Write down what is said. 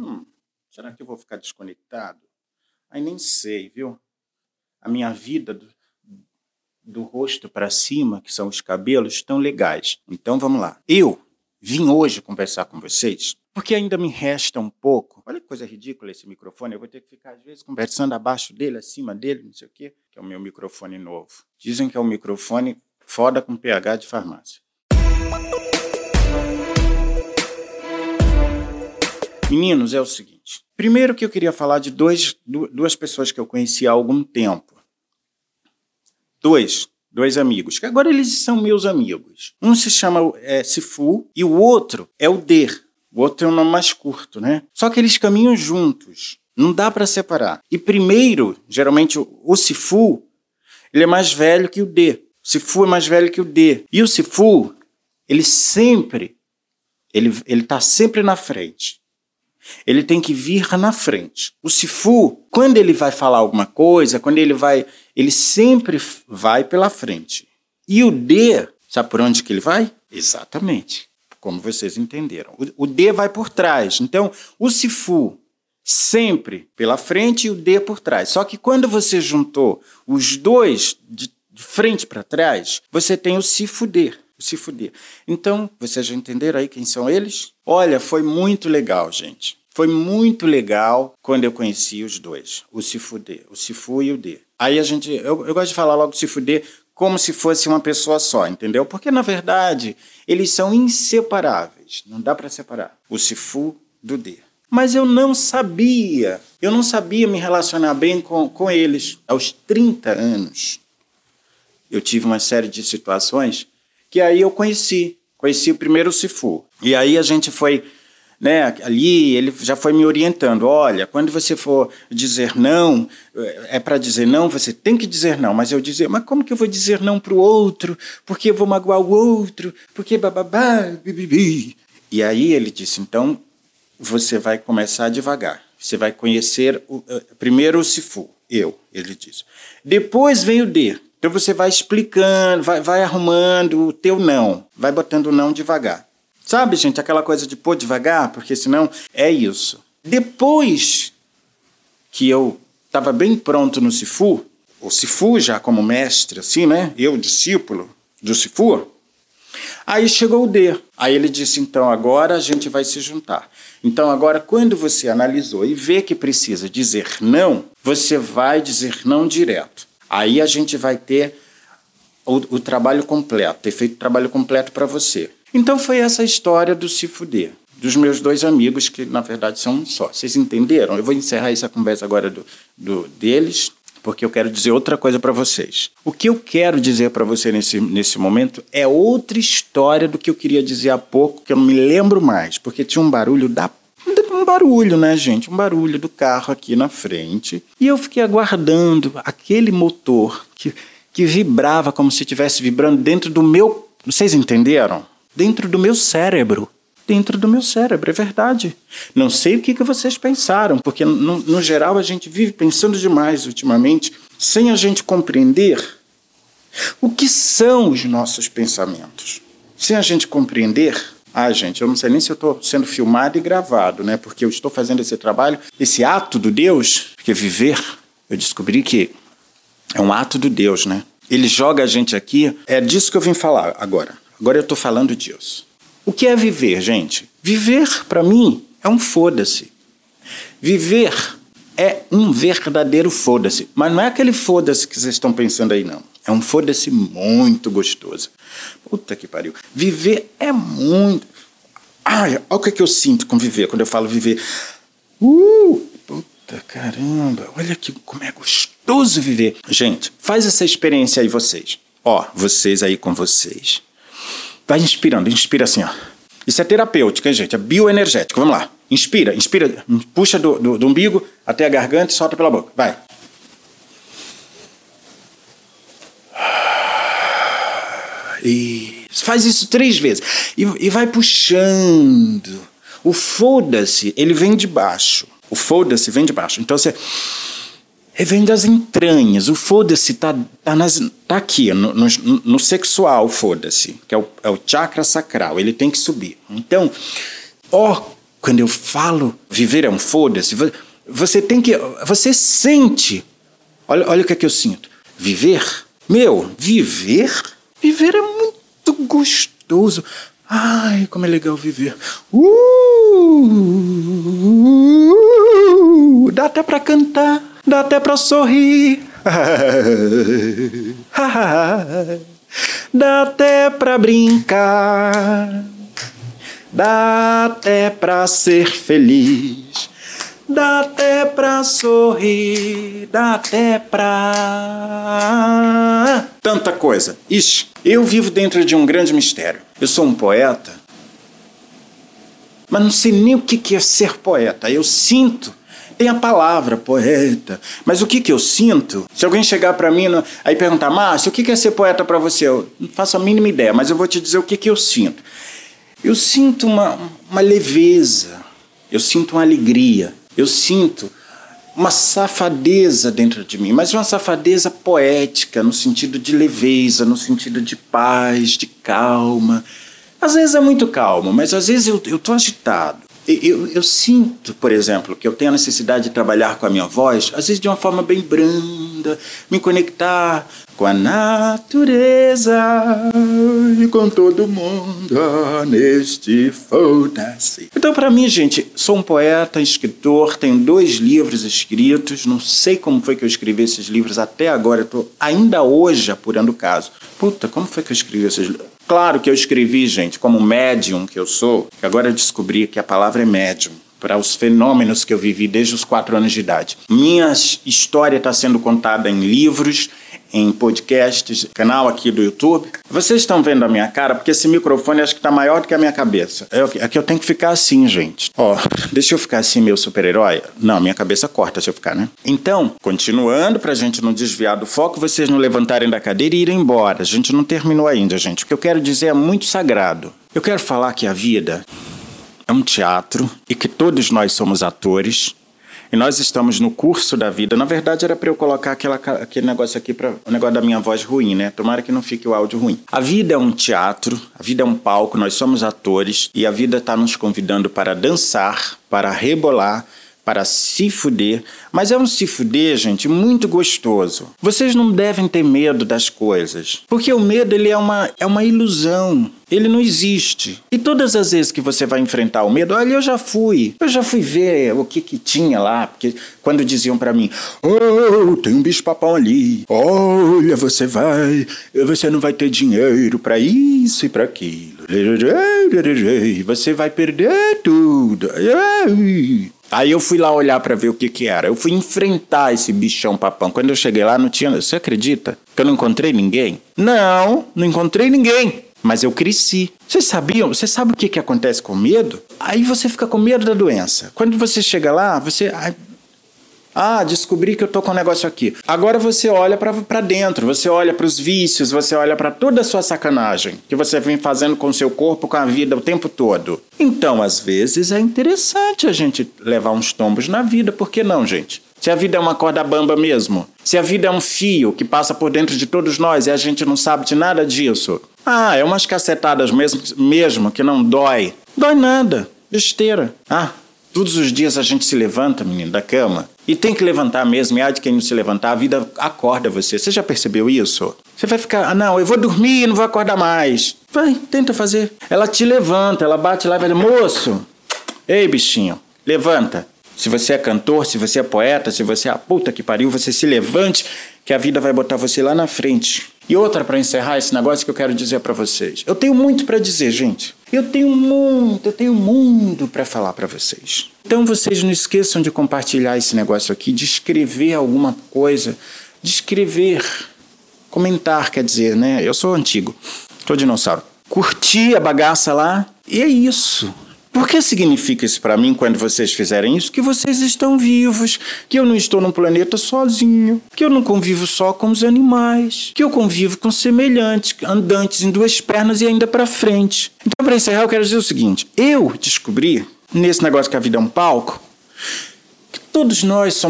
Hum, será que eu vou ficar desconectado? Aí nem sei, viu? A minha vida do, do rosto para cima, que são os cabelos, estão legais. Então vamos lá. Eu vim hoje conversar com vocês porque ainda me resta um pouco. Olha que coisa ridícula esse microfone. Eu vou ter que ficar, às vezes, conversando abaixo dele, acima dele, não sei o quê, que é o meu microfone novo. Dizem que é um microfone foda com pH de farmácia. Meninos, é o seguinte. Primeiro que eu queria falar de dois, duas pessoas que eu conheci há algum tempo. Dois, dois amigos, que agora eles são meus amigos. Um se chama é, Sifu e o outro é o Der. O outro tem um nome mais curto, né? Só que eles caminham juntos. Não dá para separar. E primeiro, geralmente, o Sifu, ele é mais velho que o D. O Sifu é mais velho que o D. E o Sifu, ele sempre, ele, ele tá sempre na frente. Ele tem que vir na frente. O Sifu, quando ele vai falar alguma coisa, quando ele vai, ele sempre vai pela frente. E o D, sabe por onde que ele vai? Exatamente como vocês entenderam. O, o D vai por trás. Então, o Sifu sempre pela frente e o D por trás. Só que quando você juntou os dois de, de frente para trás, você tem o se fuder. Se fuder. Então, vocês já entenderam aí quem são eles? Olha, foi muito legal, gente. Foi muito legal quando eu conheci os dois, o se fuder, o Sifu e o D. Aí a gente, eu, eu gosto de falar logo se fuder como se fosse uma pessoa só, entendeu? Porque na verdade eles são inseparáveis, não dá para separar o Sifu do D. Mas eu não sabia, eu não sabia me relacionar bem com, com eles. Aos 30 anos, eu tive uma série de situações que aí eu conheci. Conheci o primeiro Sifu. E aí a gente foi né, ali ele já foi me orientando. Olha, quando você for dizer não, é para dizer não, você tem que dizer não. Mas eu dizer, mas como que eu vou dizer não para o outro? Porque eu vou magoar o outro? Porque bababá, bibibi. E aí ele disse, então você vai começar devagar. Você vai conhecer o, eh, primeiro o Sifu, eu, ele disse. Depois vem o D. Então você vai explicando, vai, vai arrumando o teu não, vai botando o não devagar. Sabe, gente, aquela coisa de pôr devagar, porque senão é isso. Depois que eu estava bem pronto no Sifu, o Sifu já como mestre, assim, né? Eu, discípulo do Sifu, aí chegou o D. Aí ele disse: então agora a gente vai se juntar. Então agora, quando você analisou e vê que precisa dizer não, você vai dizer não direto. Aí a gente vai ter o, o trabalho completo, ter feito o trabalho completo para você. Então foi essa história do se fuder, dos meus dois amigos, que na verdade são um só. Vocês entenderam? Eu vou encerrar essa conversa agora do, do deles, porque eu quero dizer outra coisa para vocês. O que eu quero dizer para você nesse, nesse momento é outra história do que eu queria dizer há pouco, que eu não me lembro mais, porque tinha um barulho da um barulho, né, gente? Um barulho do carro aqui na frente. E eu fiquei aguardando aquele motor que, que vibrava como se estivesse vibrando dentro do meu. Vocês entenderam? dentro do meu cérebro. Dentro do meu cérebro, é verdade. Não sei o que, que vocês pensaram, porque no, no geral a gente vive pensando demais ultimamente, sem a gente compreender o que são os nossos pensamentos. Sem a gente compreender, ah, gente, eu não sei nem se eu estou sendo filmado e gravado, né? Porque eu estou fazendo esse trabalho, esse ato do Deus, que é viver. Eu descobri que é um ato do Deus, né? Ele joga a gente aqui. É disso que eu vim falar agora. Agora eu estou falando disso. O que é viver, gente? Viver, para mim, é um foda-se. Viver é um verdadeiro foda-se. Mas não é aquele foda-se que vocês estão pensando aí, não. É um foda-se muito gostoso. Puta que pariu. Viver é muito. Ai, olha o que, é que eu sinto com viver, quando eu falo viver. Uh! Puta caramba, olha que, como é gostoso viver. Gente, faz essa experiência aí, vocês. Ó, vocês aí com vocês. Vai inspirando, inspira assim, ó. Isso é terapêutico, hein, gente? É bioenergético. Vamos lá. Inspira, inspira, puxa do, do, do umbigo até a garganta e solta pela boca. Vai. Isso. Faz isso três vezes. E, e vai puxando. O foda-se, ele vem de baixo. O foda-se vem de baixo. Então você vem das entranhas. O foda-se tá, tá, tá aqui, no, no, no sexual, foda-se, que é o, é o chakra sacral. Ele tem que subir. Então, ó, quando eu falo viver é um foda-se, você tem que. Você sente. Olha, olha o que é que eu sinto. Viver? Meu, viver? Viver é muito gostoso. Ai, como é legal viver. Uh, dá até para cantar, dá até para sorrir. dá até para brincar. Dá até pra ser feliz, dá até pra sorrir, dá até pra. Tanta coisa. Ixi, eu vivo dentro de um grande mistério. Eu sou um poeta, mas não sei nem o que é ser poeta. Eu sinto tem a palavra poeta. Mas o que, eu sinto? Se alguém chegar para mim no, aí perguntar, Márcio, o que, que é ser poeta para você? Eu não faço a mínima ideia, mas eu vou te dizer o que, que eu sinto. Eu sinto uma, uma leveza, eu sinto uma alegria, eu sinto uma safadeza dentro de mim, mas uma safadeza poética, no sentido de leveza, no sentido de paz, de calma. Às vezes é muito calmo, mas às vezes eu estou agitado. Eu, eu, sinto, por exemplo, que eu tenho a necessidade de trabalhar com a minha voz, às vezes de uma forma bem me conectar com a natureza e com todo mundo neste foda-se. Então, para mim, gente, sou um poeta, escritor, tenho dois livros escritos, não sei como foi que eu escrevi esses livros até agora, estou ainda hoje apurando o caso. Puta, como foi que eu escrevi esses livros? Claro que eu escrevi, gente, como médium que eu sou, que agora eu descobri que a palavra é médium para os fenômenos que eu vivi desde os quatro anos de idade. Minha história está sendo contada em livros, em podcasts, canal aqui do YouTube. Vocês estão vendo a minha cara porque esse microfone acho que está maior do que a minha cabeça. É que eu tenho que ficar assim, gente. Ó, deixa eu ficar assim, meu super-herói. Não, minha cabeça corta se eu ficar, né? Então, continuando para a gente não desviar do foco, vocês não levantarem da cadeira e irem embora. A gente não terminou ainda, gente. O que eu quero dizer é muito sagrado. Eu quero falar que a vida é um teatro e que todos nós somos atores e nós estamos no curso da vida. Na verdade, era para eu colocar aquela, aquele negócio aqui, para o negócio da minha voz ruim, né? Tomara que não fique o áudio ruim. A vida é um teatro, a vida é um palco, nós somos atores e a vida está nos convidando para dançar, para rebolar, para se fuder, mas é um se fuder, gente, muito gostoso. Vocês não devem ter medo das coisas, porque o medo ele é uma, é uma ilusão. Ele não existe. E todas as vezes que você vai enfrentar o medo, olha, eu já fui. Eu já fui ver o que que tinha lá, porque quando diziam para mim, oh, tem um bicho-papão ali. Olha, você vai, você não vai ter dinheiro para isso e para aquilo. Você vai perder tudo. Aí eu fui lá olhar para ver o que que era. Eu fui enfrentar esse bichão papão. Quando eu cheguei lá, não tinha. Você acredita que eu não encontrei ninguém? Não, não encontrei ninguém. Mas eu cresci. Vocês sabiam? Você sabe o que, que acontece com medo? Aí você fica com medo da doença. Quando você chega lá, você. Ah, descobri que eu tô com um negócio aqui. Agora você olha para dentro, você olha para os vícios, você olha para toda a sua sacanagem que você vem fazendo com o seu corpo, com a vida o tempo todo. Então, às vezes é interessante a gente levar uns tombos na vida, por que não, gente? Se a vida é uma corda bamba mesmo, se a vida é um fio que passa por dentro de todos nós e a gente não sabe de nada disso. Ah, é umas cacetadas mesmo, mesmo que não dói. Dói nada, besteira. Ah, Todos os dias a gente se levanta, menino, da cama. E tem que levantar mesmo. E há de quem não se levantar, a vida acorda você. Você já percebeu isso? Você vai ficar, ah, não, eu vou dormir, não vou acordar mais. Vai, tenta fazer. Ela te levanta, ela bate lá e vai, moço, ei, bichinho, levanta. Se você é cantor, se você é poeta, se você é a puta que pariu, você se levante, que a vida vai botar você lá na frente. E outra para encerrar esse negócio que eu quero dizer para vocês. Eu tenho muito para dizer, gente. Eu tenho muito, eu tenho mundo para falar para vocês. Então vocês não esqueçam de compartilhar esse negócio aqui, de escrever alguma coisa, de escrever, comentar, quer dizer, né? Eu sou antigo, sou dinossauro. Curtir a bagaça lá e é isso. Por que significa isso para mim quando vocês fizerem isso? Que vocês estão vivos, que eu não estou num planeta sozinho, que eu não convivo só com os animais, que eu convivo com semelhantes, andantes em duas pernas e ainda para frente. Então, para encerrar, eu quero dizer o seguinte: eu descobri, nesse negócio que a vida é um palco, que todos nós somos